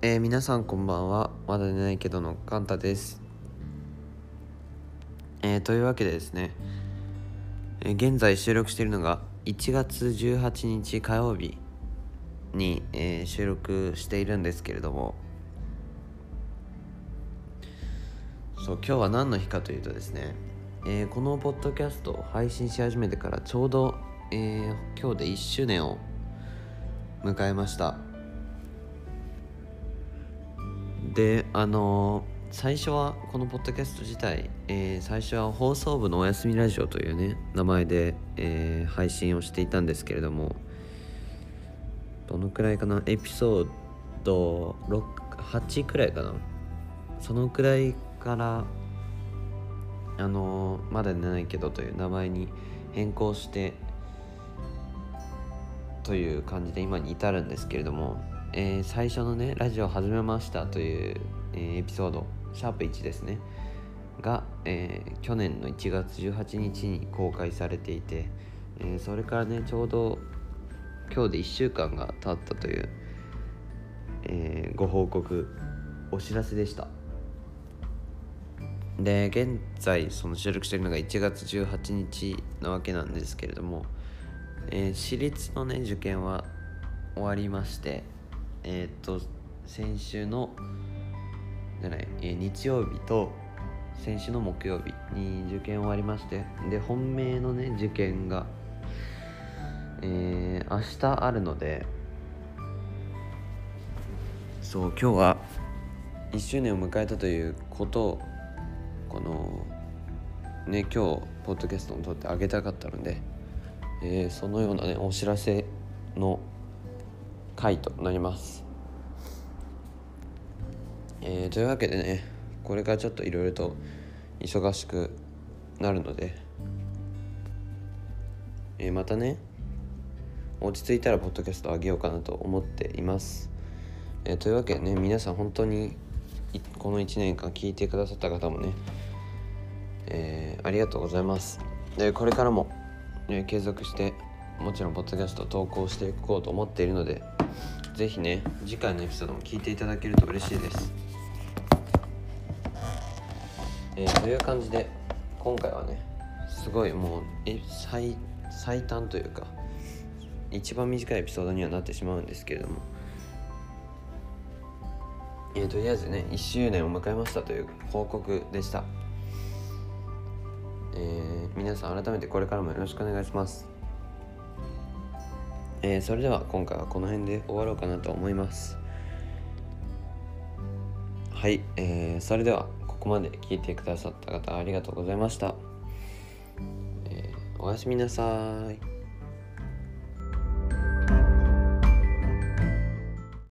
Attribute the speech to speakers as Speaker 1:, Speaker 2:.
Speaker 1: えー、皆さんこんばんは。まだ寝ないけどのカンタです。えー、というわけでですね、えー、現在収録しているのが1月18日火曜日に、え、収録しているんですけれども。そう今日は何の日かというとですね、え、このポッドキャストを配信し始めてからちょうど、え、今日で1周年を迎えました。であのー最初はこのポッドキャスト自体、えー、最初は放送部のおやすみラジオというね名前で、えー、配信をしていたんですけれどもどのくらいかな？エピソード8くらいかな？そのくらいからあの、まだ寝ないけどという名前に変更してという感じで今に至るんですけれども、えー、最初のねラジオ始めましたという、えー、エピソードシャープ1ですねが、えー、去年の1月18日に公開されていて、えー、それからねちょうど今日で1週間が経ったという、えー、ご報告お知らせでした。で現在その収録してるのが1月18日なわけなんですけれども、えー、私立のね受験は終わりましてえっ、と先週のじゃない、えー、日曜日と先週の木曜日に受験終わりましてで本命のね受験が、えー、明日あるのでそう今日は1周年を迎えたということをこのね今日ポッドキャストを撮ってあげたかったので、えー、そのようなねお知らせの回となります。えー、というわけでねこれからちょっといろいろと忙しくなるので、えー、またね落ち着いたらポッドキャストあげようかなと思っています、え、というわけでね皆さん本当にこの1年間聞いてくださった方もね、え、ありがとうございます。でこれからも、継続してもちろんポッドキャスト投稿していこうと思っているのでぜひね次回のエピソードも聞いていただけると嬉しいです。えー、という感じで今回はねすごいもうえ最最短というか一番短いエピソードにはなってしまうんですけれども、えー、とりあえずね1周年を迎えましたという報告でした、えー、皆さん改めてこれからもよろしくお願いします。えー、それでは今回はこの辺で終わろうかなと思います。はい、えー、それではここまで聞いてくださった方ありがとうございました、えー、おやすみなさい。